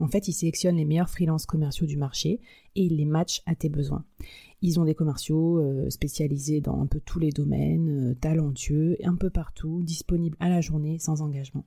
En fait, ils sélectionnent les meilleurs freelances commerciaux du marché et ils les matchent à tes besoins. Ils ont des commerciaux euh, spécialisés dans un peu tous les domaines, euh, talentueux, un peu partout, disponibles à la journée sans engagement.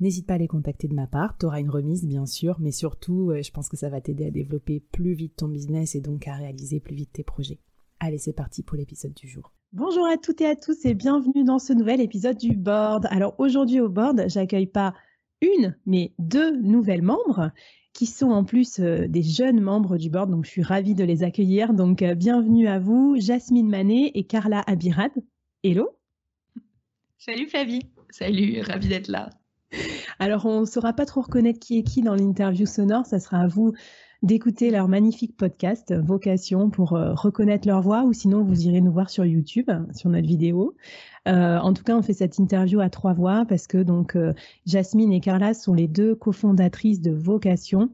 N'hésite pas à les contacter de ma part, tu auras une remise bien sûr, mais surtout, euh, je pense que ça va t'aider à développer plus vite ton business et donc à réaliser plus vite tes projets. Allez, c'est parti pour l'épisode du jour. Bonjour à toutes et à tous et bienvenue dans ce nouvel épisode du board. Alors aujourd'hui au board, j'accueille pas une, mais deux nouvelles membres qui sont en plus euh, des jeunes membres du board, donc je suis ravie de les accueillir. Donc euh, bienvenue à vous, Jasmine Manet et Carla Abirad. Hello. Salut Flavie. Salut, ravie d'être là. Alors on ne saura pas trop reconnaître qui est qui dans l'interview sonore, ça sera à vous d'écouter leur magnifique podcast Vocation pour euh, reconnaître leur voix ou sinon vous irez nous voir sur YouTube, sur notre vidéo. Euh, en tout cas, on fait cette interview à trois voix parce que donc euh, Jasmine et Carla sont les deux cofondatrices de Vocation,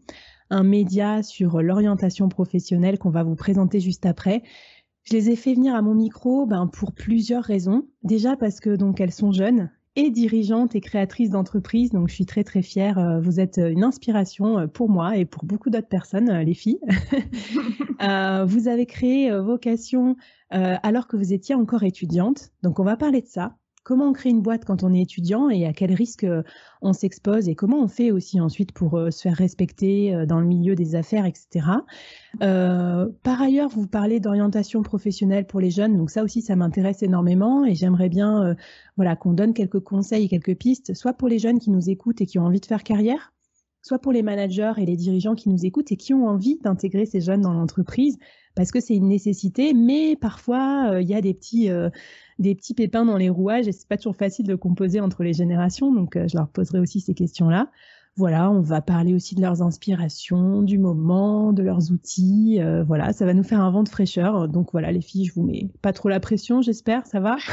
un média sur l'orientation professionnelle qu'on va vous présenter juste après. Je les ai fait venir à mon micro ben, pour plusieurs raisons. Déjà parce que donc elles sont jeunes, et dirigeante et créatrice d'entreprise. Donc, je suis très, très fière. Euh, vous êtes euh, une inspiration euh, pour moi et pour beaucoup d'autres personnes, les filles. vous avez créé Vocation alors que vous étiez encore étudiante. Donc, on va parler de ça comment on crée une boîte quand on est étudiant et à quel risque euh, on s'expose et comment on fait aussi ensuite pour euh, se faire respecter euh, dans le milieu des affaires, etc. par ailleurs, vous parlez d'orientation professionnelle pour les jeunes, donc ça aussi, ça m'intéresse énormément et j'aimerais bien voilà, qu'on donne quelques conseils et quelques pistes, soit pour les jeunes qui nous écoutent et qui ont envie de faire carrière, soit pour les managers et les dirigeants qui nous écoutent et qui ont envie d'intégrer ces jeunes dans l'entreprise parce que c'est une nécessité, mais parfois il y a des petits des petits pépins dans les rouages et c'est pas toujours facile de composer entre les générations. Donc, euh, je leur poserai aussi ces questions-là. Voilà, on va parler aussi de leurs inspirations, du moment, de leurs outils. Euh, voilà, ça va nous faire un vent de fraîcheur. Donc voilà, les filles, je vous mets pas trop la pression, j'espère. Ça va?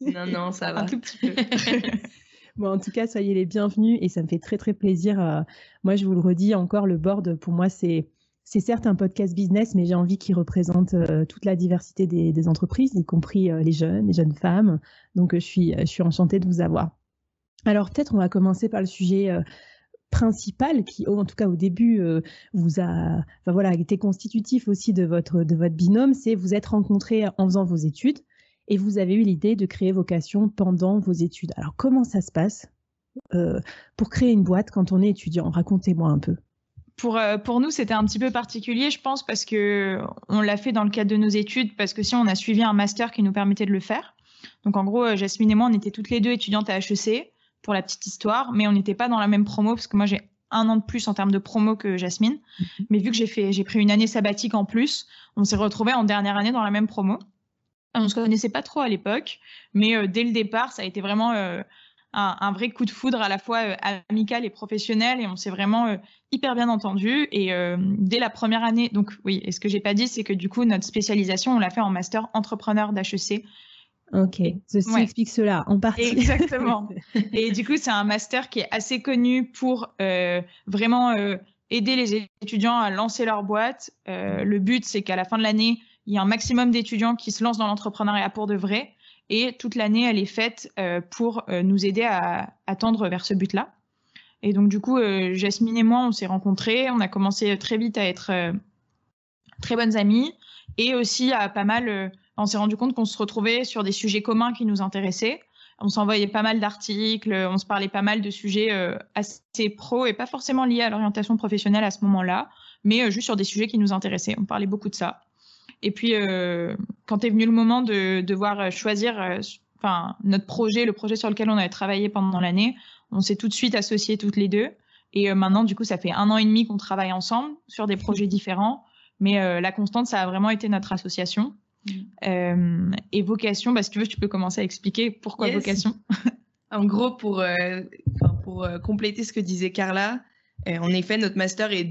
Non, non, ça va. un tout petit peu. bon, en tout cas, soyez les bienvenus et ça me fait très très plaisir. Euh, moi, je vous le redis encore, le board pour moi c'est c'est certes un podcast business, mais j'ai envie qu'il représente euh, toute la diversité des, entreprises, y compris euh, les jeunes, les jeunes femmes. Donc, euh, je suis, enchantée de vous avoir. Alors, peut-être on va commencer par le sujet principal qui, en tout cas au début, vous a, voilà, été constitutif aussi de votre de votre binôme. C'est vous êtes rencontrés en faisant vos études et vous avez eu l'idée de créer Vocation pendant vos études. Alors, comment ça se passe pour créer une boîte quand on est étudiant? Racontez-moi un peu pour, euh, pour nous, c'était un petit peu particulier, je pense, parce que on l'a fait dans le cadre de nos études, parce que si on a suivi un master qui nous permettait de le faire. Donc en gros, euh, Jasmine et moi, on était toutes les deux étudiantes à HEC, pour la petite histoire, mais on n'était pas dans la même promo, parce que moi j'ai un an de plus en termes de promo que Jasmine. Mhm. Mais vu que j'ai fait, j'ai pris une année sabbatique en plus, on s'est retrouvés en dernière année dans la même promo. On se connaissait pas trop à l'époque, mais euh, dès le départ, ça a été vraiment un, vrai coup de foudre à la fois euh, amical et professionnel et on s'est vraiment euh, hyper bien entendu et euh, dès la première année donc oui et ce que j'ai pas dit c'est que du coup notre spécialisation on l'a fait en master entrepreneur d'HEC Ok, ceci explique cela en partie. Exactement. et du coup, c'est un master qui est assez connu pour vraiment aider les étudiants à lancer leur boîte. le but, c'est qu'à la fin de l'année, il y a un maximum d'étudiants qui se lancent dans l'entrepreneuriat pour de vrai Et toute l'année, elle est faite pour nous aider à, à tendre vers ce but-là. Et donc, du coup, Jasmine et moi, on s'est rencontrés. On a commencé très vite à être très bonnes amies. Et aussi, à pas mal, on s'est rendu compte qu'on se retrouvait sur des sujets communs qui nous intéressaient on s'envoyait pas mal d'articles, on se parlait pas mal de sujets euh, assez pro et pas forcément liés à l'orientation professionnelle à ce moment-là, mais euh, juste sur des sujets qui nous intéressaient. On parlait beaucoup de ça. Et puis, euh, quand est venu le moment de devoir choisir enfin, notre projet, le projet sur lequel on avait travaillé pendant l'année, on s'est tout de suite associés toutes les deux. Et maintenant, du coup, ça fait un an et demi qu'on travaille ensemble sur des projets différents. Mais la constante, ça a vraiment été notre association. Euh, et vocation, bah, si tu veux, tu peux commencer à expliquer pourquoi vocation. en gros, pour, euh, pour euh, compléter ce que disait Carla, en effet, notre master est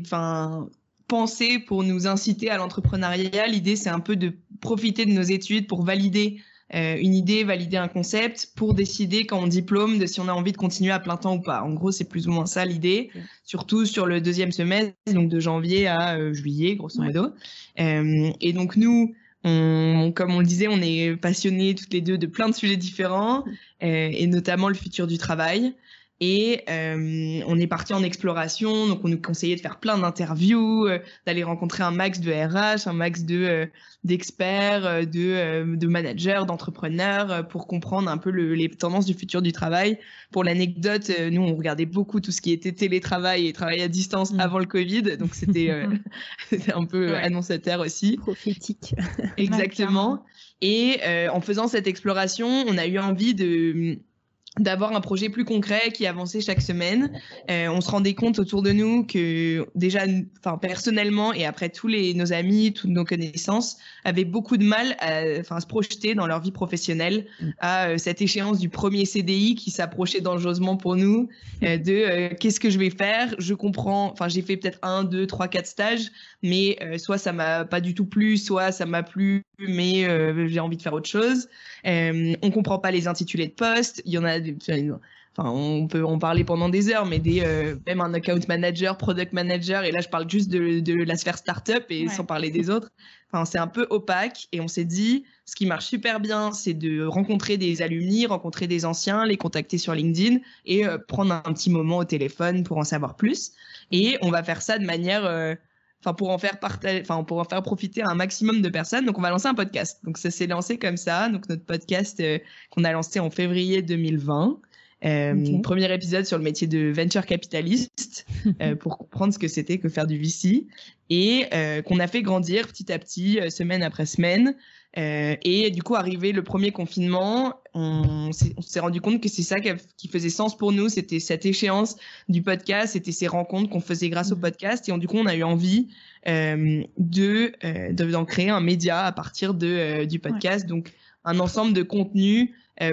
pensé pour nous inciter à l'entrepreneuriat. L'idée, c'est un peu de profiter de nos études pour valider une idée, valider un concept, pour décider quand on diplôme de si on a envie de continuer à plein temps ou pas. En gros, c'est plus ou moins ça l'idée, surtout sur le deuxième semestre, donc de janvier à juillet, grosso modo. et donc nous, comme on le disait, on est passionnés toutes les deux de plein de sujets différents, euh, et notamment le futur du travail. Et euh, on est parti en exploration, donc on nous conseillait de faire plein d'interviews, euh, d'aller rencontrer un max de RH, un max de euh, d'experts, euh, de, de managers, d'entrepreneurs, pour comprendre un peu le, les tendances du futur du travail. Pour l'anecdote, nous on regardait beaucoup tout ce qui était télétravail et travail à distance mmh. avant le Covid, donc c'était un peu ouais. annonçateur aussi. Prophétique. Exactement. Et en faisant cette exploration, on a eu envie de d'avoir un projet plus concret qui avançait chaque semaine. Euh, on se rendait compte autour de nous que déjà, enfin personnellement et après tous les nos amis, toutes nos connaissances avaient beaucoup de mal à, enfin, se projeter dans leur vie professionnelle à euh, cette échéance du premier CDI qui s'approchait dangereusement pour nous. Euh, de qu'est-ce que je vais faire? Je comprends. Enfin, j'ai fait peut-être un, deux, trois, quatre stages, mais soit ça m'a pas du tout plu, soit ça m'a plu, mais j'ai envie de faire autre chose. on comprend pas les intitulés de poste. Il y en a enfin, on peut en parler pendant des heures, mais des, euh, même un account manager, product manager, et là je parle juste de, de la sphère startup et sans parler des autres. Enfin, c'est un peu opaque et on s'est dit, ce qui marche super bien, c'est de rencontrer des alumni, rencontrer des anciens, les contacter sur LinkedIn et euh, prendre un petit moment au téléphone pour en savoir plus. Et on va faire ça de manière euh, enfin pour en faire partager, enfin pour en faire profiter un maximum de personnes. Donc on va lancer un podcast. Donc ça s'est lancé comme ça. Donc notre podcast euh, qu'on a lancé en février 2020. Euh, Premier épisode sur le métier de venture capitaliste euh, pour comprendre ce que c'était que faire du VC et euh, qu'on a fait grandir petit à petit, euh, semaine après semaine. Euh, et du coup, arrivé le premier confinement, on s'est rendu compte que c'est ça qui faisait sens pour nous. C'était cette échéance du podcast, c'était ces rencontres qu'on faisait grâce au mmh. podcast. Et du coup, on a eu envie euh, de euh, d'en créer un média à partir de du podcast. Donc, un ensemble de contenus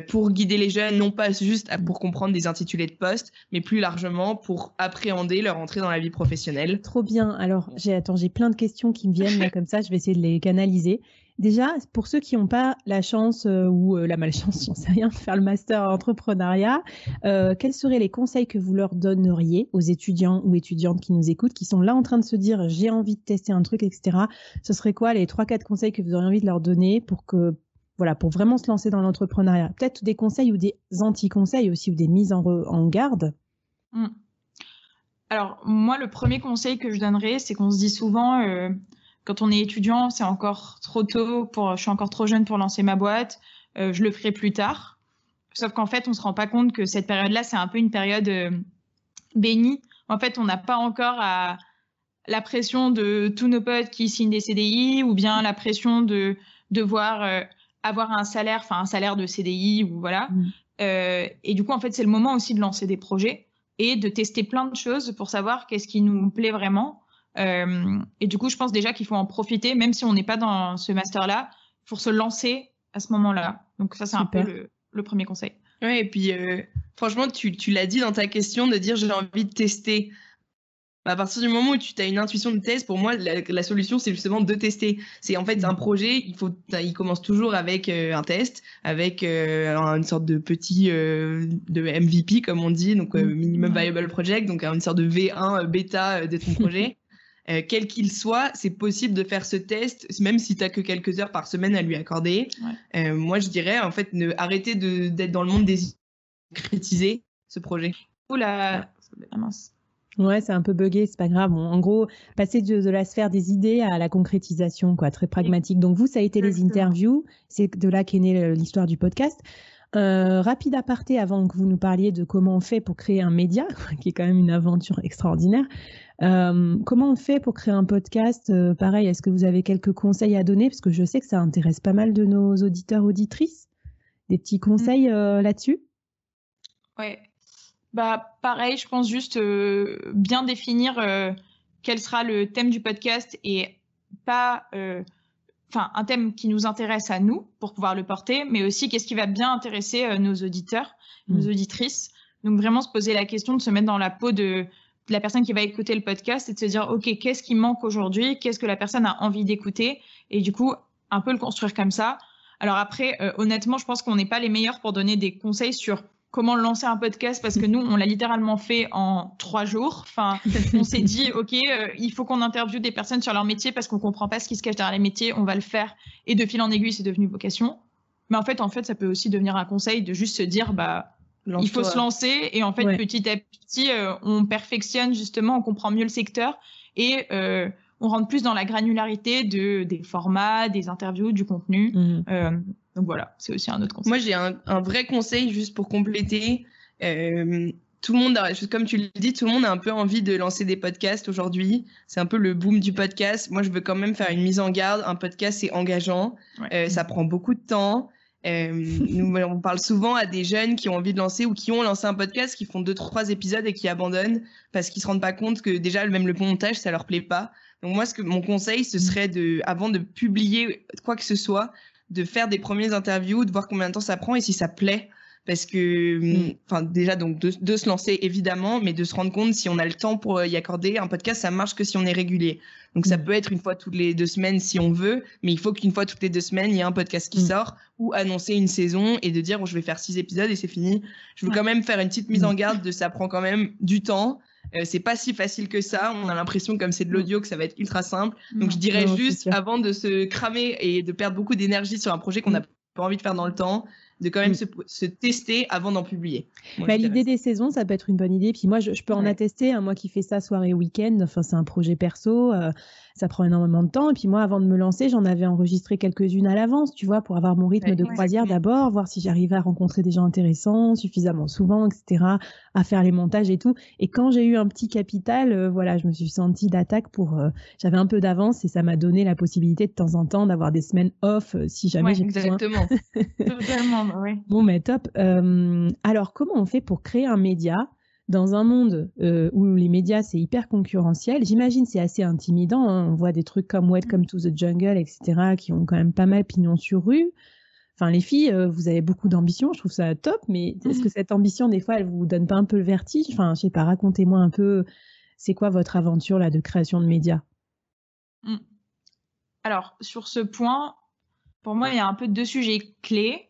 pour guider les jeunes, non pas juste pour comprendre des intitulés de poste, mais plus largement pour appréhender leur entrée dans la vie professionnelle. Trop bien. Alors, j'ai attends, j'ai plein de questions qui me viennent là comme ça. Je vais essayer de les canaliser. Déjà, pour ceux qui n'ont pas la chance euh, ou euh, la malchance, j'en sais rien, de faire le master entrepreneuriat, euh, quels seraient les conseils que vous leur donneriez aux étudiants ou étudiantes qui nous écoutent, qui sont là en train de se dire j'ai envie de tester un truc, etc. Ce serait quoi les trois quatre conseils que vous auriez envie de leur donner pour que voilà, pour vraiment se lancer dans l'entrepreneuriat? Peut-être des conseils ou des anti-conseils aussi ou des mises en, garde? Mmh. Alors moi, le premier conseil que je donnerais, c'est qu'on se dit souvent quand on est étudiant, c'est encore trop tôt pour, je suis encore trop jeune pour lancer ma boîte, euh, je le ferai plus tard. Sauf qu'en fait, on se rend pas compte que cette période-là, c'est un peu une période euh, bénie. En fait, on n'a pas encore à la pression de tous nos potes qui signent des CDI ou bien la pression de devoir euh, avoir un salaire, enfin un salaire de CDI ou voilà. Mmh. Et du coup, en fait, c'est le moment aussi de lancer des projets et de tester plein de choses pour savoir qu'est-ce qui nous plaît vraiment euh, et du coup, je pense déjà qu'il faut en profiter, même si on n'est pas dans ce master-là, pour se lancer à ce moment-là. Donc ça, c'est un peu le, le, premier conseil. Ouais, et puis euh, franchement, tu, tu l'as dit dans ta question de dire j'ai envie de tester. À partir du moment où tu as une intuition de test, pour moi, la, la solution, c'est justement de tester. C'est en fait un projet, il faut, il commence toujours avec euh, un test, avec euh, une sorte de petit euh, de MVP comme on dit, donc minimum viable project, donc une sorte de V1 bêta de ton projet. euh, quel qu'il soit, c'est possible de faire ce test, même si tu n'as que quelques heures par semaine à lui accorder. Euh, moi, je dirais, en fait, ne, arrêtez d'être dans le monde des critiser ce projet. Oula, ah, mince. Ouais, c'est un peu buggé, c'est pas grave. en gros, passer de, la sphère des idées à la concrétisation, quoi, très pragmatique. Donc vous, ça a été les interviews, c'est de là qu'est née l'histoire du podcast. Euh, rapide aparté avant que vous nous parliez de comment on fait pour créer un média, qui est quand même une aventure extraordinaire. Euh, comment on fait pour créer un podcast euh, Pareil, est-ce que vous avez quelques conseils à donner? Parce que je sais que ça intéresse pas mal de nos auditeurs, auditrices. Des petits conseils mm. là-dessus? Ouais. Bah, pareil, je pense juste bien définir quel sera le thème du podcast et pas enfin un thème qui nous intéresse à nous pour pouvoir le porter, mais aussi qu'est-ce qui va bien intéresser euh, nos auditeurs, nos mm. auditrices. Donc vraiment se poser la question de se mettre dans la peau de, la personne qui va écouter le podcast et de se dire ok qu'est-ce qui manque aujourd'hui, qu'est-ce que la personne a envie d'écouter? Et du coup un peu le construire comme ça. Alors après euh, honnêtement je pense qu'on n'est pas les meilleurs pour donner des conseils sur comment lancer un podcast parce que nous, on l'a littéralement fait en trois jours. Enfin, on s'est dit, OK, euh, il faut qu'on interviewe des personnes sur leur métier parce qu'on comprend pas ce qui se cache derrière les métiers, on va le faire. Et de fil en aiguille, c'est devenu vocation. Mais en fait, en fait, ça peut aussi devenir un conseil de juste se dire, bah, il faut se lancer. Et en fait, petit à petit, euh, on perfectionne justement, on comprend mieux le secteur et euh, on rentre plus dans la granularité de, des formats, des interviews, du contenu. Mmh. Donc voilà, c'est aussi un autre conseil. Moi, j'ai un, vrai conseil juste pour compléter. Euh, tout le monde, comme tu le dis, tout le monde a un peu envie de lancer des podcasts aujourd'hui. C'est un peu le boom du podcast. Moi, je veux quand même faire une mise en garde. Un podcast, c'est engageant. Euh, ça prend beaucoup de temps. Euh, nous, on parle souvent à des jeunes qui ont envie de lancer ou qui ont lancé un podcast, qui font deux, trois épisodes et qui abandonnent parce qu'ils se rendent pas compte que déjà, même le montage, ça leur plaît pas. Donc moi, ce que mon conseil, ce serait de, avant de publier quoi que ce soit, de faire des premières interviews, de voir combien de temps ça prend et si ça plaît. Parce que, mm. enfin, déjà, donc, de, se lancer évidemment, mais de se rendre compte si on a le temps pour y accorder. Un podcast, ça marche que si on est régulier. Donc, ça mm. peut être une fois toutes les deux semaines si on veut, mais il faut qu'une fois toutes les deux semaines, il y ait un podcast qui mm. sort ou annoncer une saison et de dire, oh, je vais faire six épisodes et c'est fini. Je veux quand même faire une petite mise en garde de ça prend quand même du temps. Euh, c'est pas si facile que ça. On a l'impression, comme c'est de l'audio, que ça va être ultra simple. Donc, je dirais juste, avant de se cramer et de perdre beaucoup d'énergie sur un projet qu'on n'a pas envie de faire dans le temps, de quand même mm. se, tester avant d'en publier. Bah, l'idée des saisons, ça peut être une bonne idée. Puis moi, je, peux en attester. Hein, moi qui fais ça soirée week-end, enfin, c'est un projet perso. Euh, ça prend énormément de temps. Et puis moi, avant de me lancer, j'en avais enregistré quelques-unes à l'avance, tu vois, pour avoir mon rythme de croisière d'abord, voir si j'arrivais à rencontrer des gens intéressants suffisamment souvent, etc., à faire les montages et tout. Et quand j'ai eu un petit capital, euh, voilà, je me suis sentie d'attaque pour. Euh, j'avais un peu d'avance et ça m'a donné la possibilité de temps en temps d'avoir des semaines off si jamais j'ai besoin. Exactement. Totalement, Bon, mais top. alors, comment on fait pour créer un média dans un monde euh, où les médias c'est hyper concurrentiel, j'imagine c'est assez intimidant. Hein. On voit des trucs comme Welcome to the Jungle, etc., qui ont quand même pas mal pignon sur rue. Enfin, les filles, euh, vous avez beaucoup d'ambition, je trouve ça top, mais est-ce que cette ambition, des fois, elle vous donne pas un peu le vertige? Enfin, je sais pas, racontez-moi un peu, c'est quoi votre aventure là de création de médias? Mmh. Alors, sur ce point, pour moi, il y a un peu deux sujets clés.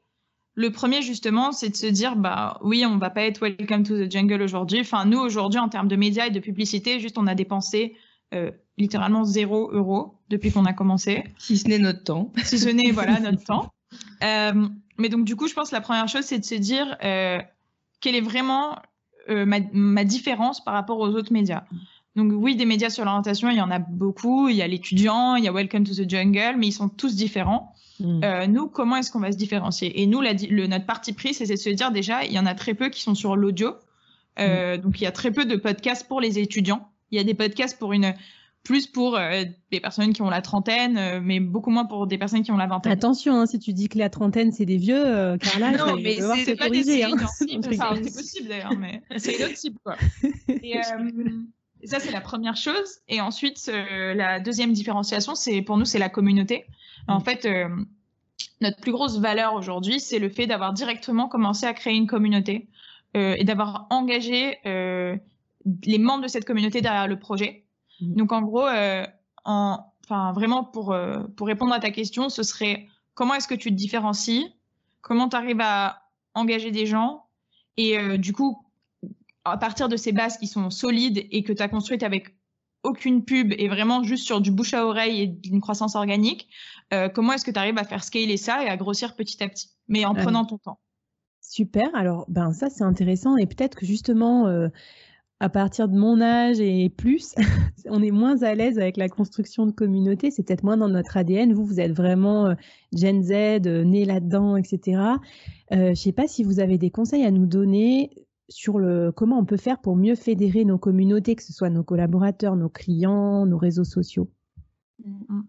Le premier, justement, c'est de se dire, bah oui, on va pas être welcome to the jungle aujourd'hui. Enfin, nous, aujourd'hui, en termes de médias et de publicité, juste, on a dépensé euh, littéralement zéro euro depuis qu'on a commencé. Si ce n'est notre temps. Si ce n'est, voilà, notre temps. Euh, mais donc, du coup, je pense que la première chose, c'est de se dire euh, quelle est vraiment ma, ma, différence par rapport aux autres médias. Donc oui, des médias sur l'orientation, il y en a beaucoup. Il y a l'étudiant, il y a Welcome to the Jungle, mais ils sont tous différents. Mm. Euh, nous, comment est-ce qu'on va se différencier? Et nous, le, notre parti pris, c'est de se dire déjà, il y en a très peu qui sont sur l'audio. Euh, mm. Donc, il y a très peu de podcasts pour les étudiants. Il y a des podcasts pour une plus pour euh, des personnes qui ont la trentaine, mais beaucoup moins pour des personnes qui ont la vingtaine. Attention, hein, si tu dis que la trentaine c'est des vieux, Carla, non, mais c'est pas des hein. c'est possible d'ailleurs, mais c'est une autre type quoi. Et, ça c'est la première chose. Et ensuite, la deuxième différenciation, c'est pour nous c'est la communauté. En mm. fait, euh, notre plus grosse valeur aujourd'hui, c'est le fait d'avoir directement commencé à créer une communauté euh, et d'avoir engagé euh, les membres de cette communauté derrière le projet. Mm. Donc en gros, en, enfin vraiment pour pour répondre à ta question, ce serait comment est-ce que tu te différencies, comment tu arrives à engager des gens? Et du coup à partir de ces bases qui sont solides et que tu as construites avec aucune pub et vraiment juste sur du bouche à oreille et d'une croissance organique, euh, comment est-ce que tu arrives à faire scaler ça et à grossir petit à petit, mais en prenant ton temps? Super. Alors, ben ça c'est intéressant et peut-être que justement à partir de mon âge et plus, on est moins à l'aise avec la construction de communauté. C'est peut-être moins dans notre ADN. Vous, vous êtes vraiment euh, Gen Z, euh, né là-dedans, etc. Euh, je ne sais pas si vous avez des conseils à nous donner sur le comment on peut faire pour mieux fédérer nos communautés, que ce soit nos collaborateurs, nos clients, nos réseaux sociaux? Mm-hmm.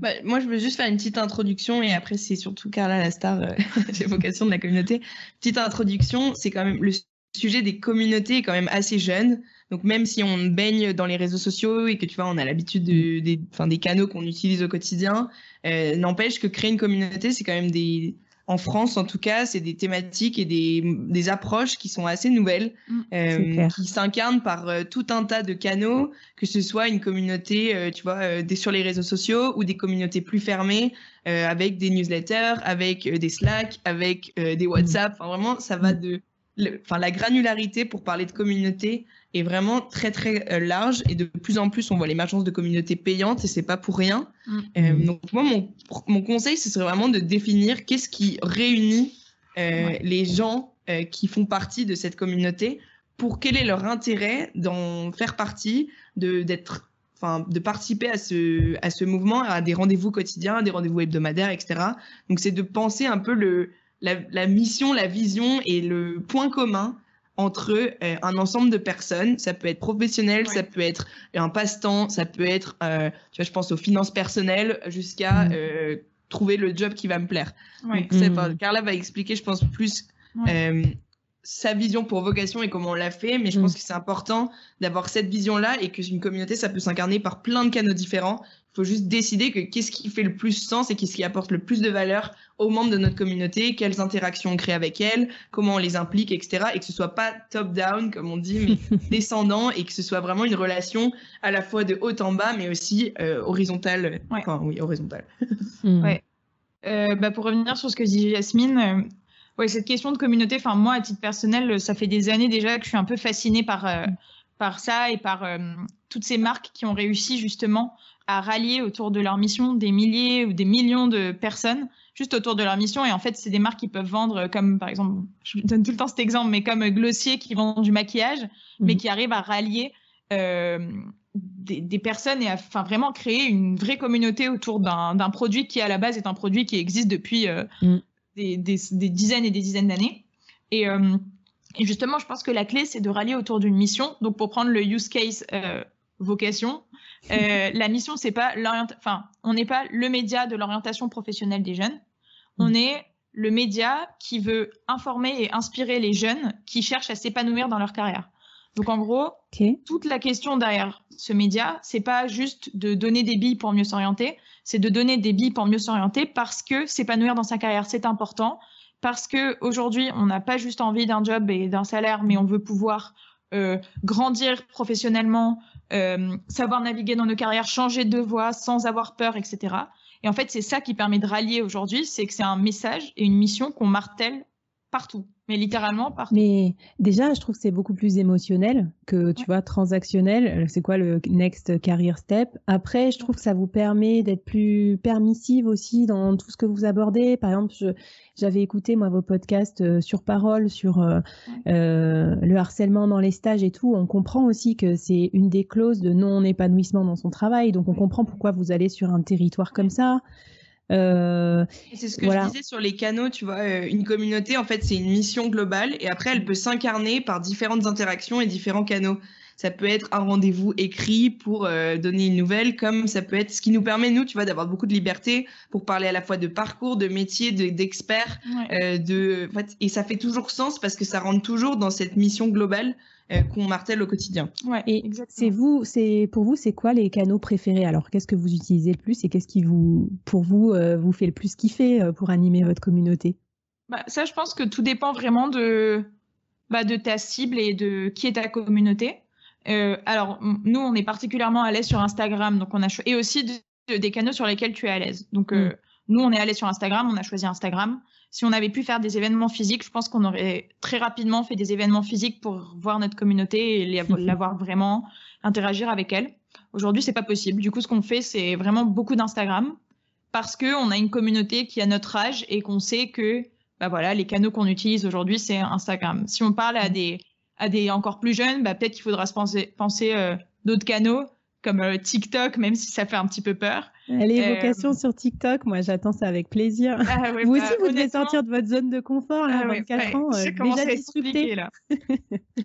Bah, moi, je veux juste faire une petite introduction et après, c'est surtout Carla, la star, j'ai vocation de la communauté. Petite introduction, c'est quand même le sujet des communautés est quand même assez jeune. Donc même si on baigne dans les réseaux sociaux et que tu vois, on a l'habitude de, des, des canaux qu'on utilise au quotidien, euh, n'empêche que créer une communauté, c'est quand même des, en France en tout cas, c'est des thématiques et des, des, approches qui sont assez nouvelles, mm. euh, qui s'incarnent par euh, tout un tas de canaux, que ce soit une communauté, euh, tu vois, euh, des, sur les réseaux sociaux ou des communautés plus fermées, avec des newsletters, avec des Slack, avec des mm. WhatsApp. Enfin vraiment, ça va mm. Enfin, la granularité pour parler de communauté est vraiment très très euh, large et de plus en plus on voit l'émergence de communautés payantes et c'est pas pour rien. Mm. Euh, donc moi mon, mon conseil ce serait vraiment de définir qu'est-ce qui réunit euh, les gens euh, qui font partie de cette communauté pour quel est leur intérêt d'en faire partie, de d'être Enfin, de participer à ce, à ce mouvement, à des rendez-vous quotidiens, à des rendez-vous hebdomadaires, etc. Donc, c'est de penser un peu le, la, mission, la vision et le point commun entre euh, un ensemble de personnes. Ça peut être professionnel, ça peut être un passe-temps, ça peut être, euh, tu vois, je pense aux finances personnelles jusqu'à mm. euh, trouver le job qui va me plaire. Donc, mm. Carla va expliquer, je pense, plus sa vision pour vocation et comment on l'a fait, mais je pense mm. que c'est important d'avoir cette vision-là et qu'une communauté, ça peut s'incarner par plein de canaux différents. Il faut juste décider que qu'est-ce qui fait le plus sens et qu'est-ce qui apporte le plus de valeur aux membres de notre communauté, quelles interactions on crée avec elles, comment on les implique, etc. Et que ce soit pas top-down, comme on dit, mais descendant et que ce soit vraiment une relation à la fois de haut en bas, mais aussi euh, horizontale. Enfin, oui, horizontale. Mm. ouais. Euh, bah pour revenir sur ce que dit Jasmine, euh, ouais, cette question de communauté, enfin moi à titre personnel, ça fait des années déjà que je suis un peu fascinée par euh, par ça et par euh, toutes ces marques qui ont réussi justement à rallier autour de leur mission des milliers ou des millions de personnes juste autour de leur mission. Et en fait, c'est des marques qui peuvent vendre, comme par exemple, je donne tout le temps cet exemple, mais comme Glossier qui vend du maquillage, mais mhm. qui arrive à rallier euh, des, des, personnes et à enfin, vraiment créer une vraie communauté autour d'un produit qui à la base est un produit qui existe depuis euh, mm des, dizaines et des dizaines d'années. Et, euh, et, justement, je pense que la clé, c'est de rallier autour d'une mission. Donc, pour prendre le use case euh, vocation, euh, la mission, c'est pas l'orientation. Enfin, on n'est pas le média de l'orientation professionnelle des jeunes. On mm. est le média qui veut informer et inspirer les jeunes qui cherchent à s'épanouir dans leur carrière. Donc en gros, toute la question derrière ce média, c'est pas juste de donner des billes pour mieux s'orienter, c'est de donner des billes pour mieux s'orienter parce que s'épanouir dans sa carrière, c'est important, parce que aujourd'hui, on n'a pas juste envie d'un job et d'un salaire, mais on veut pouvoir euh, grandir professionnellement, euh, savoir naviguer dans nos carrières, changer de voie sans avoir peur, etc. Et en fait, c'est ça qui permet de rallier aujourd'hui, c'est que c'est un message et une mission qu'on martèle partout mais littéralement partout. Mais déjà, je trouve que c'est beaucoup plus émotionnel que, tu vois, transactionnel. Euh, c'est quoi le next career step? Après, je trouve que ça vous permet d'être plus permissive aussi dans tout ce que vous abordez. Par exemple, j'avais écouté, moi, vos podcasts euh, sur parole, sur euh, le harcèlement dans les stages et tout. On comprend aussi que c'est une des clauses de non-épanouissement dans son travail. Donc, on comprend pourquoi vous allez sur un territoire comme ça. Euh, c'est ce que je disais sur les canaux, tu vois, euh, une communauté, en fait, c'est une mission globale et après, elle peut s'incarner par différentes interactions et différents canaux. Ça peut être un rendez-vous écrit pour euh, donner une nouvelle, comme ça peut être ce qui nous permet, nous, tu vois, d'avoir beaucoup de liberté pour parler à la fois de parcours, de métier, d'experts, de, en fait, et ça fait toujours sens parce que ça rentre toujours dans cette mission globale euh, qu'on martèle au quotidien. Ouais, et c'est vous, c'est pour vous, c'est quoi les canaux préférés? Alors, qu'est-ce que vous utilisez le plus et qu'est-ce qui vous, pour vous, euh, vous fait le plus kiffer euh, pour animer votre communauté? Bah, ça, je pense que tout dépend vraiment de, bah, de ta cible et de qui est ta communauté. Alors, nous, on est particulièrement à l'aise sur Instagram, donc on a et aussi des canaux sur lesquels tu es à l'aise. Donc, mm. Nous, on est allé sur Instagram, on a choisi Instagram. Si on avait pu faire des événements physiques, je pense qu'on aurait très rapidement fait des événements physiques pour voir notre communauté et la voir vraiment, interagir avec elle. Aujourd'hui, c'est pas possible. Du coup, ce qu'on fait, c'est vraiment beaucoup d'Instagram parce que on a une communauté qui a notre âge et qu'on sait que bah voilà, les canaux qu'on utilise aujourd'hui, c'est Instagram. Si on parle à des à des encore plus jeunes, bah, peut-être qu'il faudra se penser, penser euh, d'autres canaux comme euh, TikTok, même si ça fait un petit peu peur. Les euh, sur TikTok, moi j'attends ça avec plaisir. Ah vous aussi, bah, vous devez sortir de votre zone de confort, là, 24 ah ans, euh, déjà disrupté. là.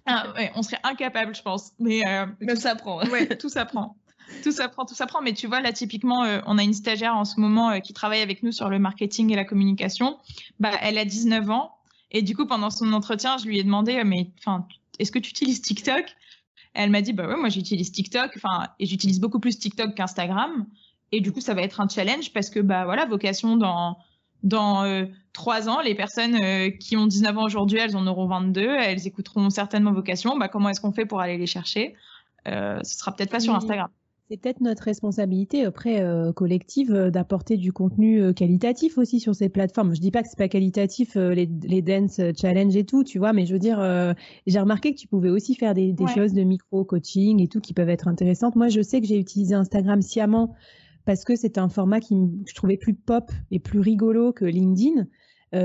ah, on serait incapable, je pense. Mais même ça prend. ouais, tout s'apprend. Tout s'apprend, tout s'apprend. Mais tu vois, là, typiquement, on a une stagiaire en ce moment qui travaille avec nous sur le marketing et la communication. Bah, elle a 19 ans. Et du coup, pendant son entretien, je lui ai demandé, mais enfin, est-ce que tu utilises TikTok? Elle m'a dit, bah ouais, moi j'utilise TikTok, enfin, et j'utilise beaucoup plus TikTok qu'Instagram. Et du coup, ça va être un challenge parce que, bah voilà, vocation dans, dans euh, trois ans, les personnes euh, qui ont 19 ans aujourd'hui, elles en auront 22, elles écouteront certainement vocation. Bah, comment est-ce qu'on fait pour aller les chercher? Euh, Ce sera peut-être pas sur Instagram. C'est peut-être notre responsabilité après euh, collective euh, d'apporter du contenu euh, qualitatif aussi sur ces plateformes. Je dis pas que c'est pas qualitatif les, les, dance challenge et tout, tu vois, mais je veux dire, j'ai remarqué que tu pouvais aussi faire des, des choses de micro coaching et tout qui peuvent être intéressantes. Moi, je sais que j'ai utilisé Instagram sciemment parce que c'est un format qui je trouvais plus pop et plus rigolo que LinkedIn.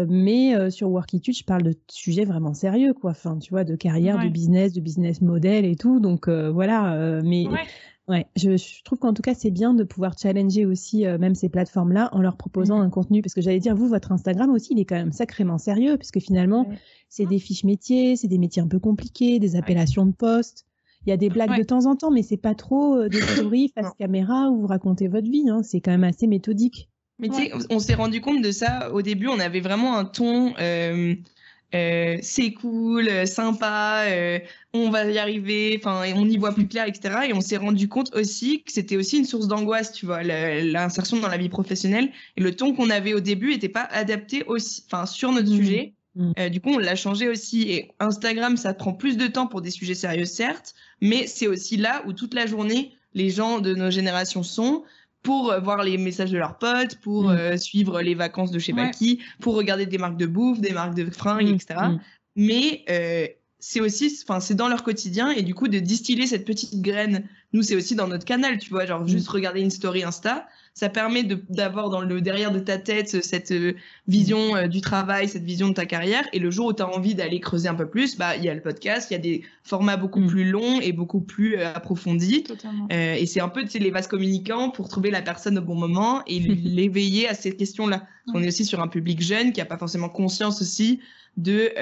mais sur Workitude, je parle de sujets vraiment sérieux, quoi. Enfin, tu vois, de carrière, de business, de business model et tout. Donc voilà. mais Ouais, je, trouve qu'en tout cas, c'est bien de pouvoir challenger aussi euh, même ces plateformes-là en leur proposant mmh. un contenu. Parce que j'allais dire, vous, votre Instagram aussi, il est quand même sacrément sérieux, puisque finalement, c'est des fiches métiers, c'est des métiers un peu compliqués, des appellations de poste. Il y a des blagues de temps en temps, mais c'est pas trop euh, des stories face caméra où vous racontez votre vie. Hein. C'est quand même assez méthodique. Mais tu sais, on s'est rendu compte de ça au début. On avait vraiment un ton. Euh, euh, c'est cool, euh, sympa, euh, on va y arriver, enfin, on y voit plus clair, etc. Et on s'est rendu compte aussi que c'était aussi une source d'angoisse, tu vois, l'insertion dans la vie professionnelle. Et le ton qu'on avait au début n'était pas adapté aussi, enfin, sur notre mmh. sujet. Mmh. du coup, on l'a changé aussi. Et Instagram, ça prend plus de temps pour des sujets sérieux, certes, mais c'est aussi là où toute la journée, les gens de nos générations sont pour euh, voir les messages de leurs potes, pour mm. euh, suivre les vacances de chez Baki, pour regarder des marques de bouffe, des marques de fringues, mm. etc. Mm. Mais euh, c'est aussi, enfin, c'est dans leur quotidien et du coup de distiller cette petite graine. Nous, c'est aussi dans notre canal, tu vois, genre juste regarder une story Insta, ça permet d'avoir dans le derrière de ta tête cette euh, vision euh, du travail, cette vision de ta carrière. Et le jour où tu as envie d'aller creuser un peu plus, bah il y a le podcast, il y a des formats beaucoup mm. plus longs et beaucoup plus euh, approfondis. et c'est un peu les vases communicants pour trouver la personne au bon moment et l'éveiller à ces questions-là. On est aussi sur un public jeune qui a pas forcément conscience aussi de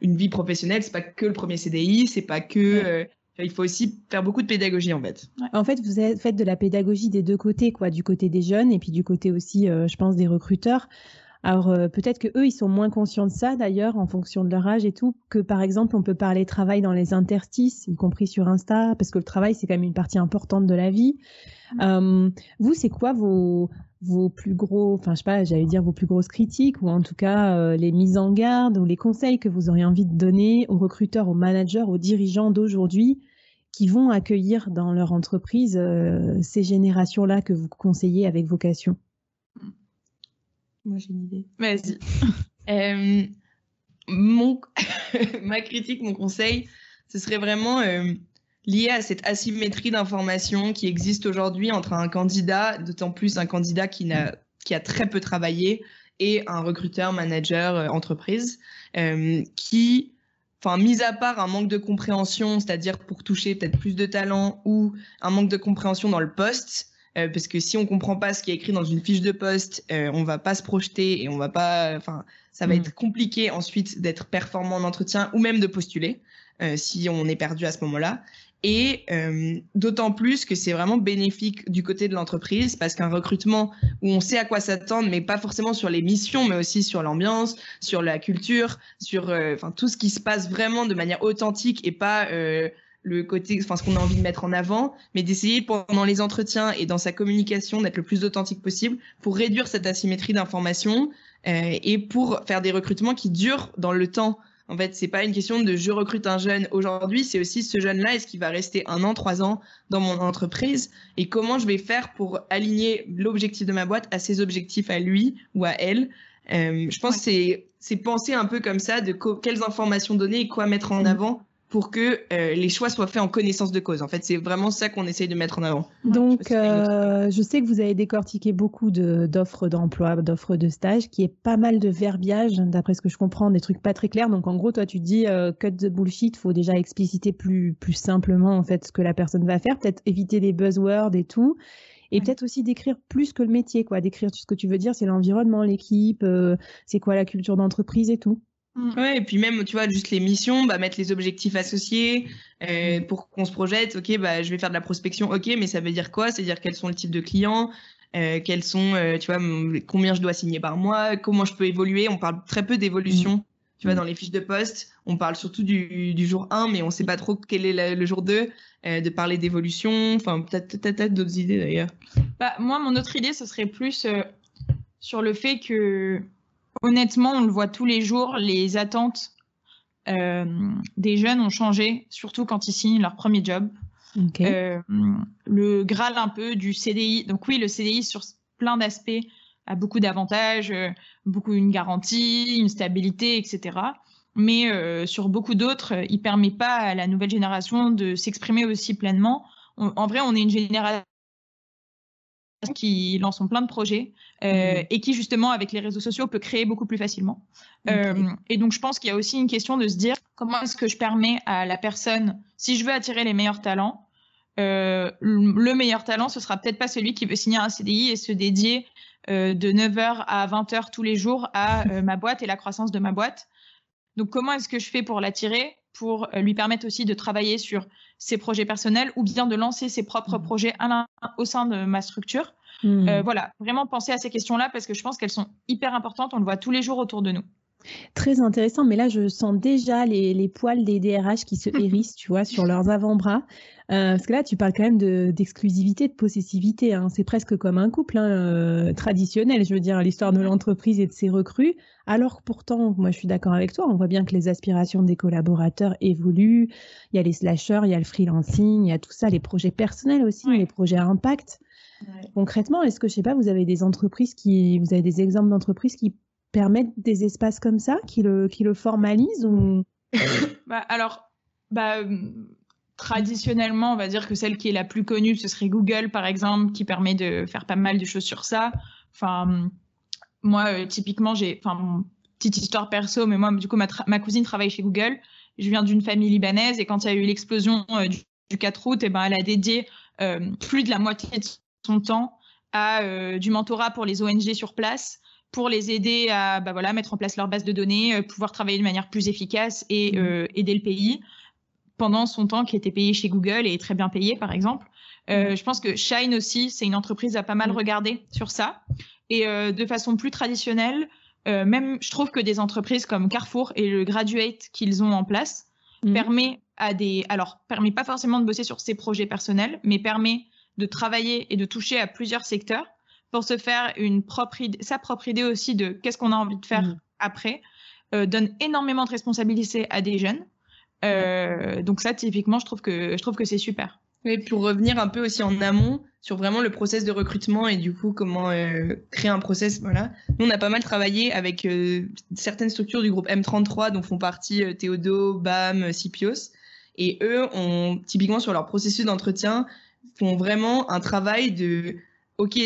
une vie professionnelle. C'est pas que le premier CDI, c'est pas que il faut aussi faire beaucoup de pédagogie en fait. En fait, vous faites de la pédagogie des deux côtés, quoi, du côté des jeunes et puis du côté aussi, euh, je pense, des recruteurs. Alors euh, peut-être que eux, ils sont moins conscients de ça d'ailleurs en fonction de leur âge et tout. Que par exemple, on peut parler travail dans les interstices, y compris sur Insta, parce que le travail c'est quand même une partie importante de la vie. Mmh. Euh, vous, c'est quoi vos vos plus gros, enfin je sais pas, j'allais dire vos plus grosses critiques ou en tout cas les mises en garde ou les conseils que vous auriez envie de donner aux recruteurs, aux managers, aux dirigeants d'aujourd'hui qui vont accueillir dans leur entreprise euh, ces générations-là que vous conseillez avec vocation? Moi, j'ai une idée. Vas-y. Euh, mon... Ma critique, mon conseil, ce serait vraiment euh, lié à cette asymétrie d'information qui existe aujourd'hui entre un candidat, d'autant plus un candidat qui, a, qui a très peu travaillé, et un recruteur, manager, entreprise, qui enfin, mis à part un manque de compréhension, c'est-à-dire pour toucher peut-être plus de talent ou un manque de compréhension dans le poste, euh, parce que si on comprend pas ce qui est écrit dans une fiche de poste, euh, on va pas se projeter et on va pas, enfin, ça va mm. être compliqué ensuite d'être performant en entretien ou même de postuler euh, si on est perdu à ce moment-là. Et euh, d'autant plus que c'est vraiment bénéfique du côté de l'entreprise parce qu'un recrutement où on sait à quoi s'attendre, mais pas forcément sur les missions, mais aussi sur l'ambiance, sur la culture, sur euh, tout ce qui se passe vraiment de manière authentique et pas euh, le côté, enfin ce qu'on a envie de mettre en avant, mais d'essayer pendant les entretiens et dans sa communication d'être le plus authentique possible pour réduire cette asymétrie d'information et pour faire des recrutements qui durent dans le temps En fait, c'est pas une question de je recrute un jeune aujourd'hui, c'est aussi ce jeune-là, est-ce qu'il va rester un an, trois ans dans mon entreprise et comment je vais faire pour aligner l'objectif de ma boîte à ses objectifs à lui ou à elle. Euh, je pense que c'est penser un peu comme ça de quelles informations donner et quoi mettre en mmh. avant pour que euh, les choix soient faits en connaissance de cause. En fait, c'est vraiment ça qu'on essaye de mettre en avant. Donc, euh, je sais que vous avez décortiqué beaucoup d'offres d'emploi, d'offres de stage, qui est pas mal de verbiage, d'après ce que je comprends, des trucs pas très clairs. Donc, en gros, toi, tu dis euh, cut the bullshit, faut déjà expliciter plus, plus simplement en fait ce que la personne va faire, peut-être éviter les buzzwords et tout. Et peut-être aussi d'écrire plus que le métier, quoi. D'écrire ce que tu veux dire, c'est l'environnement, l'équipe, c'est quoi la culture d'entreprise et tout. Mm. Ouais, et puis même, tu vois, juste les missions, bah, mettre les objectifs associés euh, mm. pour qu'on se projette. Ok, bah, je vais faire de la prospection. Ok, mais ça veut dire quoi? C'est-à-dire quels sont les types de clients euh, Quels sont, euh, tu vois, combien je dois signer par mois Comment je peux évoluer? On parle très peu d'évolution. Mm. Tu vois, dans les fiches de poste, on parle surtout du, du jour 1, mais on sait pas trop quel est le jour 2, euh, de parler d'évolution. Enfin, peut-être peut d'autres idées d'ailleurs. Bah, moi, mon autre idée, ce serait plus euh, sur le fait que honnêtement, on le voit tous les jours, les attentes euh, des jeunes ont changé, surtout quand ils signent leur premier job. Euh, le Graal un peu du CDI. Donc oui, le CDI sur plein d'aspects a beaucoup d'avantages, euh, beaucoup une garantie, une stabilité, etc. Mais sur beaucoup d'autres, il permet pas à la nouvelle génération de s'exprimer aussi pleinement. en vrai, on est une génération qui lançons plein de projets euh, mhm. et qui justement avec les réseaux sociaux peut créer beaucoup plus facilement. Euh, et donc je pense qu'il y a aussi une question de se dire comment est-ce que je permets à la personne, si je veux attirer les meilleurs talents, euh, le meilleur talent ce sera peut-être pas celui qui veut signer un CDI et se dédier de 9h à 20h tous les jours à ma boîte et la croissance de ma boîte. Donc comment est-ce que je fais pour l'attirer pour lui permettre aussi de travailler sur ses projets personnels ou bien de lancer ses propres mmh. projets au sein de ma structure? Mmh. Euh, voilà, vraiment penser à ces questions-là parce que je pense qu'elles sont hyper importantes. On le voit tous les jours autour de nous. Très intéressant, mais là je sens déjà les, poils des DRH qui se hérissent, tu vois, sur leurs avant-bras. Euh, parce que là, tu parles quand même d'exclusivité, de, possessivité. Hein. C'est presque comme un couple hein, euh, traditionnel, je veux dire, l'histoire de l'entreprise et de ses recrues. Alors pourtant, moi je suis d'accord avec toi, on voit bien que les aspirations des collaborateurs évoluent. Il y a les slashers, il y a le freelancing, il y a tout ça, les projets personnels aussi, les projets à impact. Concrètement, est-ce que, je sais pas, vous avez des entreprises qui, vous avez des exemples d'entreprises qui permettent des espaces comme ça, qui le, qui le formalisent ou... bah, Alors, bah, traditionnellement, on va dire que celle qui est la plus connue, ce serait Google, par exemple, qui permet de faire pas mal de choses sur ça. Enfin, moi, euh, typiquement, j'ai, enfin, petite histoire perso, mais moi, du coup, ma, cousine travaille chez Google. Je viens d'une famille libanaise et quand il y a eu l'explosion euh, du, 4 août, eh ben, elle a dédié euh, plus de la moitié de son temps à du mentorat pour les ONG sur place pour les aider à bah voilà, mettre en place leur base de données, pouvoir travailler de manière plus efficace et mmh. aider le pays pendant son temps qui était payé chez Google et très bien payé, par exemple. Euh, mm. je pense que Shine aussi, c'est une entreprise à pas mal mm. regarder sur ça. Et euh, de façon plus traditionnelle, euh, même je trouve que des entreprises comme Carrefour et le Graduate qu'ils ont en place mm. permet à des, alors permet pas forcément de bosser sur ses projets personnels, mais permet de travailler et de toucher à plusieurs secteurs pour se faire une propre idée, sa propre idée aussi de qu'est-ce qu'on a envie de faire après. donne énormément de responsabilités à des jeunes euh, donc ça, typiquement, je trouve que je trouve que c'est super. Oui, pour revenir un peu aussi en amont sur vraiment le process de recrutement et du coup comment euh, créer un process. Voilà, nous on a pas mal travaillé avec euh, certaines structures du groupe M33 dont font partie Théodo, BAM, Cipios, et eux ont typiquement sur leur processus d'entretien font vraiment un travail de ok,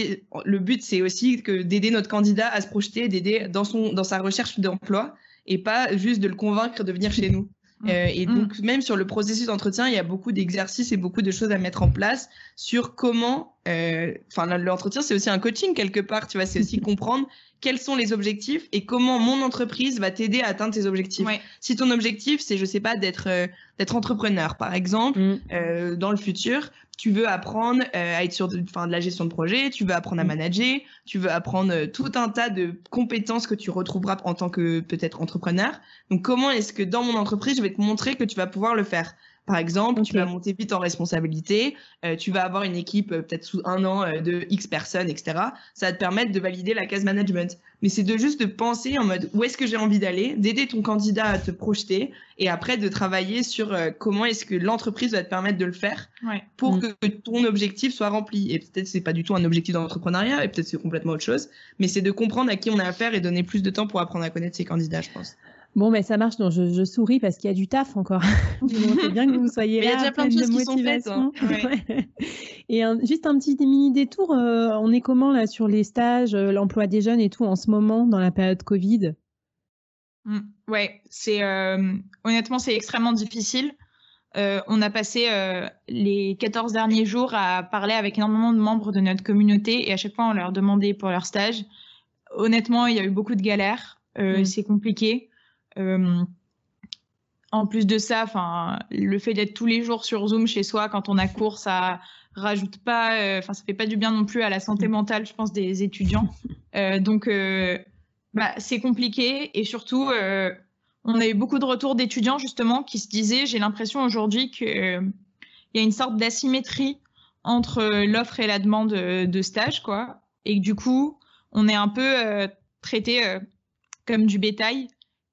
le but c'est aussi que d'aider notre candidat à se projeter, d'aider dans son dans sa recherche d'emploi et pas juste de le convaincre de venir chez nous. Mm. Euh, et mm. donc, même sur le processus d'entretien, il y a beaucoup d'exercices et beaucoup de choses à mettre en place sur comment. Euh, enfin, l'entretien, c'est aussi un coaching quelque part, tu vois, c'est aussi comprendre quels sont les objectifs et comment mon entreprise va t'aider à atteindre tes objectifs. Si ton objectif, c'est, je sais pas, d'être euh, d'être entrepreneur, par exemple, mm. euh, dans le futur, tu veux apprendre à être sur de, de la gestion de projet, tu veux apprendre à mm. manager, tu veux apprendre tout un tas de compétences que tu retrouveras en tant que peut-être entrepreneur. Donc, comment est-ce que dans mon entreprise, je vais te montrer que tu vas pouvoir le faire? Par exemple, tu vas monter vite en responsabilité, euh, tu vas avoir une équipe euh, peut-être sous un an euh, de X personnes, etc. Ça va te permettre de valider la case management. Mais c'est de juste de penser en mode où est-ce que j'ai envie d'aller, d'aider ton candidat à te projeter et après de travailler sur comment est-ce que l'entreprise va te permettre de le faire pour mm. que ton objectif soit rempli. Et peut-être c'est pas du tout un objectif d'entrepreneuriat et peut-être c'est complètement autre chose, mais c'est de comprendre à qui on a affaire et donner plus de temps pour apprendre à connaître ses candidats, je pense. Bon, mais ça marche. Donc, je, souris parce qu'il y a du taf encore. c'est bien que vous soyez là. Il y a déjà plein de choses qui sont faites. Hein. et juste un petit mini détour. Euh, on est comment là sur les stages, euh, l'emploi des jeunes et tout en ce moment dans la période Covid? Mmh. Ouais, c'est euh, honnêtement c'est extrêmement difficile. on a passé les 14 derniers jours à parler avec énormément de membres de notre communauté et à chaque fois on leur demandait pour leur stage. Honnêtement, il y a eu beaucoup de galères. Mmh. C'est compliqué. Euh, en plus de ça, enfin, le fait d'être tous les jours sur Zoom chez soi quand on a cours, ça rajoute pas, euh, enfin, ça fait pas du bien non plus à la santé mm. mentale, je pense, des étudiants. Euh, donc, bah, c'est compliqué et surtout, on a eu beaucoup de retours d'étudiants justement qui se disaient, j'ai l'impression aujourd'hui qu'il y a une sorte d'asymétrie entre l'offre et la demande de stage, quoi, et que du coup, on est un peu traité comme du bétail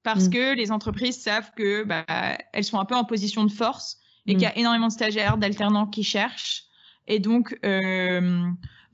parce mm. que les entreprises savent que bah, elles sont un peu en position de force et qu'il y a mm. énormément de stagiaires, d'alternants qui cherchent. Et donc, euh,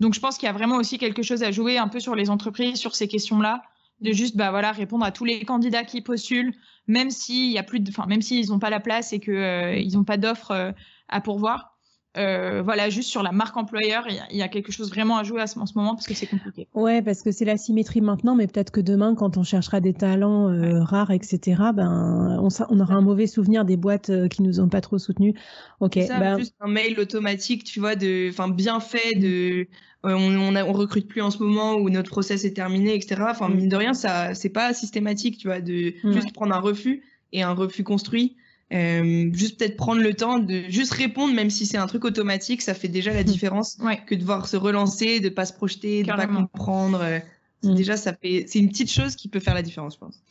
donc je pense qu'il y a vraiment aussi quelque chose à jouer un peu sur les entreprises sur ces questions-là, de juste bah voilà répondre à tous les candidats qui postulent, même s'il y a plus de, enfin même s'ils n'ont pas la place et que euh, ils n'ont pas d'offres euh, à pourvoir. Euh, voilà, juste sur la marque employeur, il y, a quelque chose vraiment à jouer à ce, en ce moment parce que c'est compliqué. Ouais, parce que c'est la symétrie maintenant, mais peut-être que demain, quand on cherchera des talents euh, rares, etc., ben, on, on, aura un mauvais souvenir des boîtes euh, qui nous ont pas trop soutenus. Ok. Ça, ben... juste un mail automatique, tu vois, de, enfin, bien fait, de, on, on, on, recrute plus en ce moment où notre process est terminé, etc. Enfin, mm. mine de rien, ça, c'est pas systématique, tu vois, de juste prendre un refus et un refus construit. Euh, juste peut-être prendre le temps de juste répondre, même si c'est un truc automatique, ça fait déjà la différence que de devoir se relancer, de pas se projeter, de pas comprendre. Euh, mm. Déjà, ça fait, c'est une petite chose qui peut faire la différence, je pense.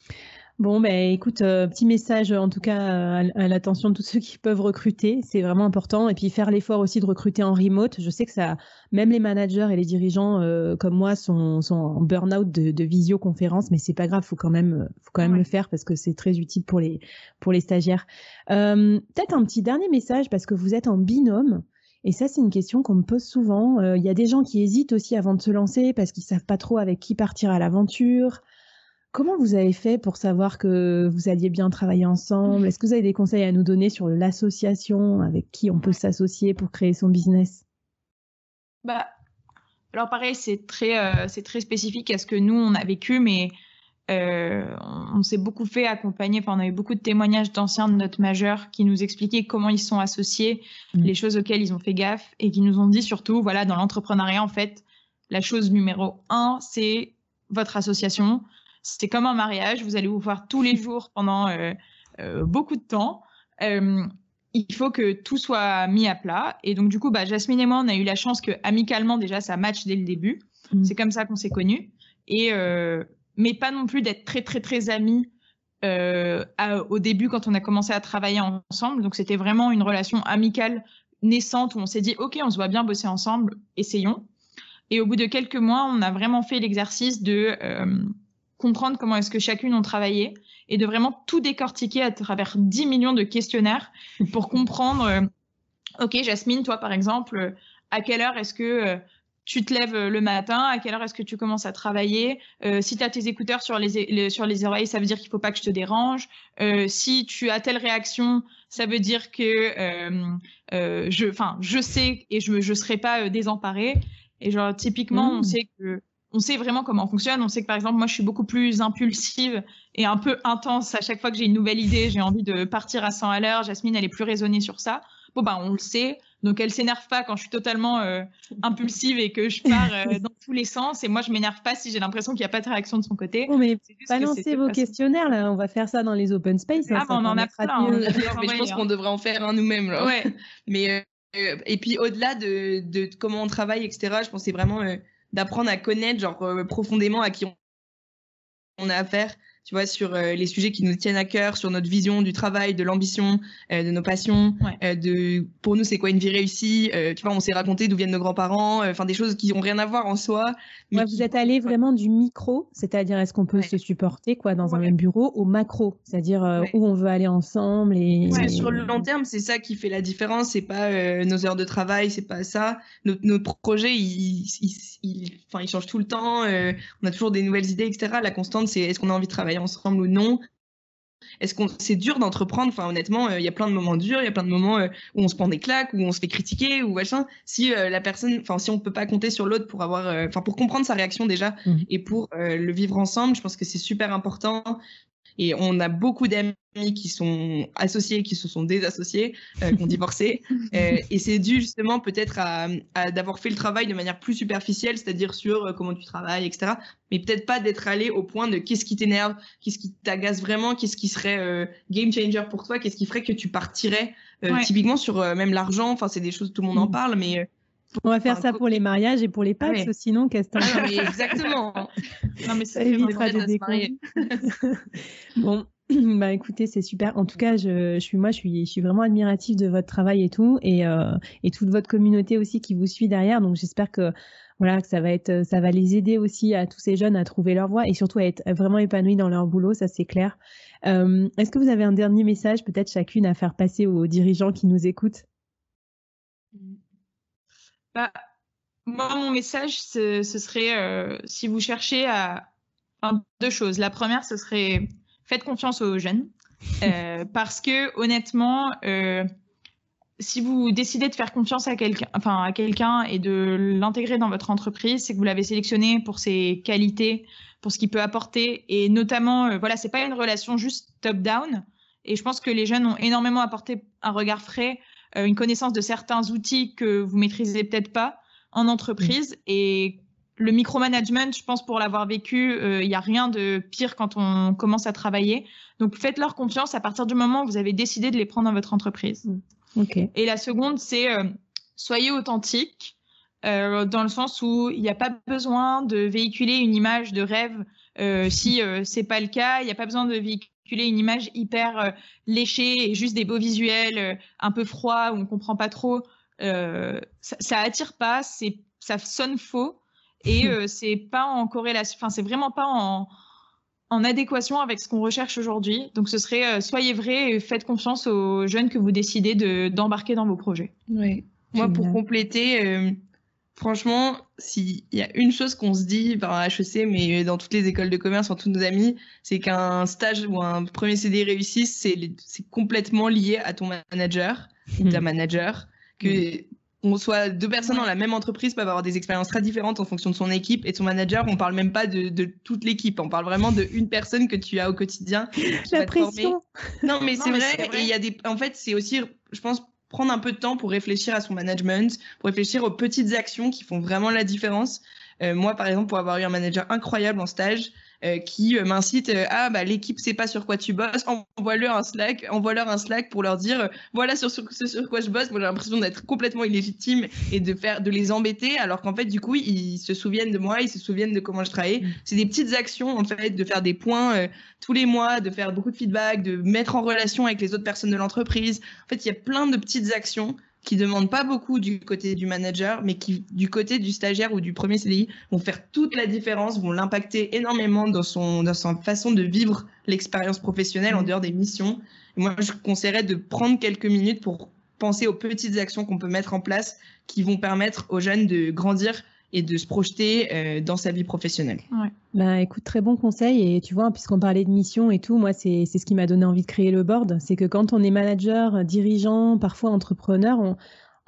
Bon, ben écoute, euh, petit message en tout cas à, l'attention de tous ceux qui peuvent recruter, c'est vraiment important. Et puis faire l'effort aussi de recruter en remote. Je sais que ça, même les managers et les dirigeants euh, comme moi sont, sont en burn-out de, de visioconférence, mais c'est pas grave, faut quand même, faut quand même le faire parce que c'est très utile pour les pour les stagiaires. Euh, Peut-être un petit dernier message parce que vous êtes en binôme. Et ça, c'est une question qu'on me pose souvent. Euh, il y a des gens qui hésitent aussi avant de se lancer parce qu'ils savent pas trop avec qui partir à l'aventure. Comment vous avez fait pour savoir que vous alliez bien travailler ensemble? Est-ce que vous avez des conseils à nous donner sur l'association avec qui on peut s'associer pour créer son business? Bah, alors pareil, c'est très, euh, c'est très spécifique à ce que nous on a vécu, mais euh, on s'est beaucoup fait accompagner. Enfin, on a eu beaucoup de témoignages d'anciens de notre majeur qui nous expliquaient comment ils sont associés, mmh. les choses auxquelles ils ont fait gaffe et qui nous ont dit surtout, voilà, dans l'entrepreneuriat en fait, la chose numéro un, c'est votre association c'est comme un mariage, vous allez vous voir tous les jours pendant euh, euh, beaucoup de temps. Euh, il faut que tout soit mis à plat. Et donc, du coup, bah, Jasmine et moi, on a eu la chance que amicalement, déjà, ça match dès le début. Mm. C'est comme ça qu'on s'est connus. Et, mais pas non plus d'être très, très, très amis au début quand on a commencé à travailler ensemble. Donc, c'était vraiment une relation amicale naissante où on s'est dit, OK, on se voit bien bosser ensemble, essayons. Et au bout de quelques mois, on a vraiment fait l'exercice de comprendre comment est-ce que chacune ont travaillé et de vraiment tout décortiquer à travers 10 millions de questionnaires pour comprendre, euh, ok Jasmine, toi par exemple, euh, à quelle heure est-ce que euh, tu te lèves le matin, à quelle heure est-ce que tu commences à travailler? si tu as tes écouteurs sur les, sur les oreilles, ça veut dire qu'il faut pas que je te dérange. si tu as telle réaction, ça veut dire que je, je sais et je ne serai pas désemparée. Et genre, typiquement, on mmh. sait que on sait vraiment comment on fonctionne. On sait que par exemple, moi, je suis beaucoup plus impulsive et un peu intense. À chaque fois que j'ai une nouvelle idée, j'ai envie de partir à 100 à l'heure. Jasmine, elle est plus raisonnée sur ça. Bon, bah, on le sait. Donc, elle s'énerve pas quand je suis totalement euh, impulsive et que je pars euh, dans tous les sens. Et moi, je m'énerve pas si j'ai l'impression qu'il n'y a pas de réaction de son côté. Bon, mais balancez vos questionnaires, là. On va faire ça dans les open space. Hein, ah, bah, on en a plein. Hein. mais je pense qu'on devrait en faire un nous-mêmes, Ouais. mais, euh, et puis, au-delà de, de, comment on travaille, etc., je pense que c'est vraiment d'apprendre à connaître genre euh, profondément à qui on, a affaire. tu vois, sur euh, les sujets qui nous tiennent à cœur, sur notre vision du travail, de l'ambition, euh, de nos passions, de pour nous c'est quoi une vie réussie. tu vois, on s'est raconté d'où viennent nos grands-parents, enfin des choses qui n'ont rien à voir en soi. Mais Vous êtes allé vraiment du micro, c'est-à-dire est-ce qu'on peut se supporter quoi dans un même bureau, au macro, c'est-à-dire où on veut aller ensemble et. sur le long terme, c'est ça qui fait la différence. C'est pas nos heures de travail, c'est pas ça. Notre, notre projet, il, il, il, il change tout le temps. on a toujours des nouvelles idées, etc. La constante, c'est est-ce qu'on a envie de travailler ensemble ou non? Est-ce qu'on c'est dur d'entreprendre? Enfin, honnêtement, euh, il y a plein de moments durs, il y a plein de moments euh, où on se prend des claques, où on se fait critiquer, ou machin. Si euh, la personne, enfin, si on peut pas compter sur l'autre pour avoir, enfin, pour comprendre sa réaction déjà mmh. et pour le vivre ensemble, je pense que c'est super important. Et on a beaucoup d'amis qui sont associés, qui se sont désassociés, euh, qui ont divorcé. Euh, et c'est dû justement peut-être à, d'avoir fait le travail de manière plus superficielle, c'est-à-dire sur euh, comment tu travailles, etc. Mais peut-être pas d'être allé au point de qu'est-ce qui t'énerve, qu'est-ce qui t'agace vraiment, qu'est-ce qui serait game changer pour toi, qu'est-ce qui ferait que tu partirais typiquement sur même l'argent. Enfin, c'est des choses tout le monde en mm. parle, mais on va faire ça pour les mariages et pour les Pâques, sinon, qu'est-ce que Exactement. non, mais ça évitera des bon, bah écoutez, c'est super. En tout cas, je, suis moi, je suis, je suis vraiment admirative de votre travail et tout, et, euh, et toute votre communauté aussi qui vous suit derrière. Donc j'espère que voilà, que ça va être, ça va les aider aussi à tous ces jeunes à trouver leur voie et surtout à être vraiment épanouis dans leur boulot. Ça c'est clair. Euh, est-ce que vous avez un dernier message, peut-être chacune, à faire passer aux dirigeants qui nous écoutent? Bah, moi, mon message, ce, serait euh, si vous cherchez à. deux choses. La première, ce serait faites confiance aux jeunes. Euh, parce que honnêtement, euh, si vous décidez de faire confiance à quelqu'un, enfin à quelqu'un et de l'intégrer dans votre entreprise, c'est que vous l'avez sélectionné pour ses qualités, pour ce qu'il peut apporter, et notamment, euh, voilà, c'est pas une relation juste top down. Et je pense que les jeunes ont énormément apporté un regard frais, une connaissance de certains outils que vous maîtrisez peut-être pas en entreprise. Et le micromanagement, je pense pour l'avoir vécu, il n'y a rien de pire quand on commence à travailler. Donc faites-leur confiance à partir du moment où vous avez décidé de les prendre dans votre entreprise. Mm. Et la seconde, c'est euh, soyez authentique. Euh, dans le sens où il n'y a pas besoin de véhiculer une image de rêve euh, si euh, c'est pas le cas. Il n'y a pas besoin de véhiculer une image hyper euh, léchée et juste des beaux visuels euh, un peu froids où on comprend pas trop. ça, ça attire pas, c'est ça sonne faux et euh, c'est pas en corrélation, enfin c'est vraiment pas en, en adéquation avec ce qu'on recherche aujourd'hui. Donc ce serait euh, soyez vrai et faites confiance aux jeunes que vous décidez de d'embarquer dans vos projets. Oui. Moi pour compléter, euh, franchement, s'il y a une chose qu'on se dit par HEC, mais dans toutes les écoles de commerce, en tous nos amis, c'est qu'un stage ou un premier CD réussisse, c'est complètement lié à ton manager, ta manager, que on soit deux personnes dans la même entreprise peuvent avoir des expériences très différentes en fonction de son équipe et de son manager. On parle même pas de, de toute l'équipe. On parle vraiment de une personne que tu as au quotidien. Qui la pression. Non, mais c'est vrai. Et il y a des, en fait, c'est aussi, je pense, prendre un peu de temps pour réfléchir à son management, pour réfléchir aux petites actions qui font vraiment la différence. Euh, moi, par exemple, pour avoir eu un manager incroyable en stage, euh, qui euh, m'incite euh, ah bah l'équipe sait pas sur quoi tu bosses envoie-leur un Slack envoie-leur un Slack pour leur dire voilà sur, sur, sur quoi je bosse. Moi j'ai l'impression d'être complètement illégitime et de faire de les embêter alors qu'en fait du coup ils se souviennent de moi ils se souviennent de comment je travaille mm. c'est des petites actions en fait de faire des points tous les mois de faire beaucoup de feedback de mettre en relation avec les autres personnes de l'entreprise. En fait il y a plein de petites actions qui demandent pas beaucoup du côté du manager, mais qui, du côté du stagiaire ou du premier CDI, vont faire toute la différence, vont l'impacter énormément dans son, dans sa façon de vivre l'expérience professionnelle en mmh. dehors des missions. moi, je conseillerais de prendre quelques minutes pour penser aux petites actions qu'on peut mettre en place qui vont permettre aux jeunes de grandir et de se projeter euh, dans sa vie professionnelle. Ouais. Bah, écoute, très bon conseil. Et tu vois, puisqu'on parlait de mission et tout, moi, c'est ce qui m'a donné envie de créer le board. C'est que quand on est manager, dirigeant, parfois entrepreneur, on,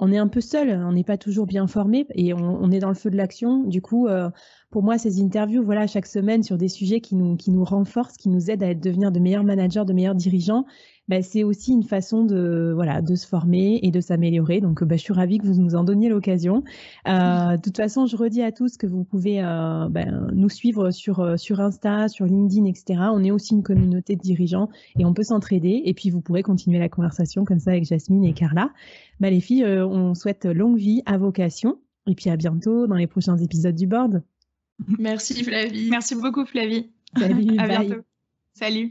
on est un peu seul, on n'est pas toujours bien formé et on, on, est dans le feu de l'action. Du coup, euh, pour moi, ces interviews, voilà, chaque semaine sur des sujets qui nous, qui nous renforcent, qui nous aident à être, devenir de meilleurs managers, de meilleurs dirigeants, bah, c'est aussi une façon de, voilà, de se former et de s'améliorer. Donc, bah, je suis ravie que vous nous en donniez l'occasion. Euh, de toute façon, je redis à tous que vous pouvez euh, ben, nous suivre sur, euh, sur Insta, sur LinkedIn, etc. On est aussi une communauté de dirigeants et on peut s'entraider. Et puis, vous pourrez continuer la conversation comme ça avec Jasmine et Carla. Bah, les filles, on souhaite longue vie à vocation. Et puis à bientôt dans les prochains épisodes du board. Merci Flavie. Merci beaucoup Flavie. Salut, à bientôt. Salut.